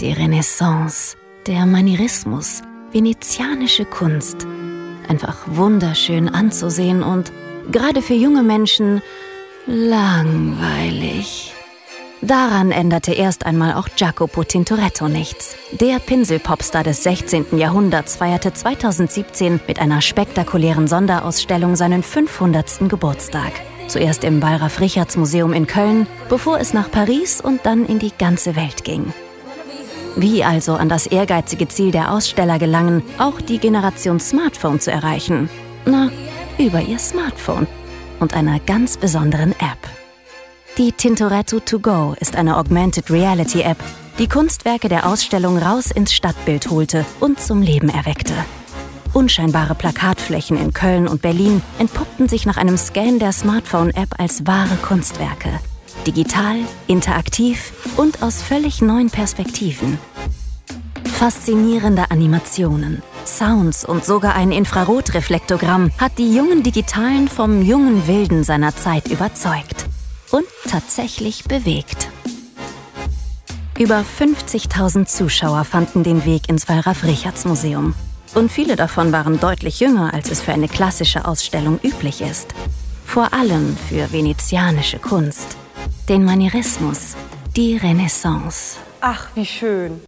die Renaissance, der Manierismus, venezianische Kunst. Einfach wunderschön anzusehen und gerade für junge Menschen langweilig. Daran änderte erst einmal auch Jacopo Tintoretto nichts. Der Pinselpopstar des 16. Jahrhunderts feierte 2017 mit einer spektakulären Sonderausstellung seinen 500. Geburtstag. Zuerst im Wallraf-Richarts-Museum in Köln, bevor es nach Paris und dann in die ganze Welt ging. Wie also an das ehrgeizige Ziel der Aussteller gelangen, auch die Generation Smartphone zu erreichen? Na, über ihr Smartphone und einer ganz besonderen App. Die Tintoretto To Go ist eine Augmented Reality App, die Kunstwerke der Ausstellung raus ins Stadtbild holte und zum Leben erweckte. Unscheinbare Plakatflächen in Köln und Berlin entpuppten sich nach einem Scan der Smartphone-App als wahre Kunstwerke. Digital, interaktiv und aus völlig neuen Perspektiven. Faszinierende Animationen, Sounds und sogar ein Infrarotreflektogramm hat die jungen Digitalen vom jungen Wilden seiner Zeit überzeugt und tatsächlich bewegt. Über 50.000 Zuschauer fanden den Weg ins Wallraf-Richarts-Museum. Und viele davon waren deutlich jünger, als es für eine klassische Ausstellung üblich ist. Vor allem für venezianische Kunst, den Manierismus, die Renaissance. Ach, wie schön.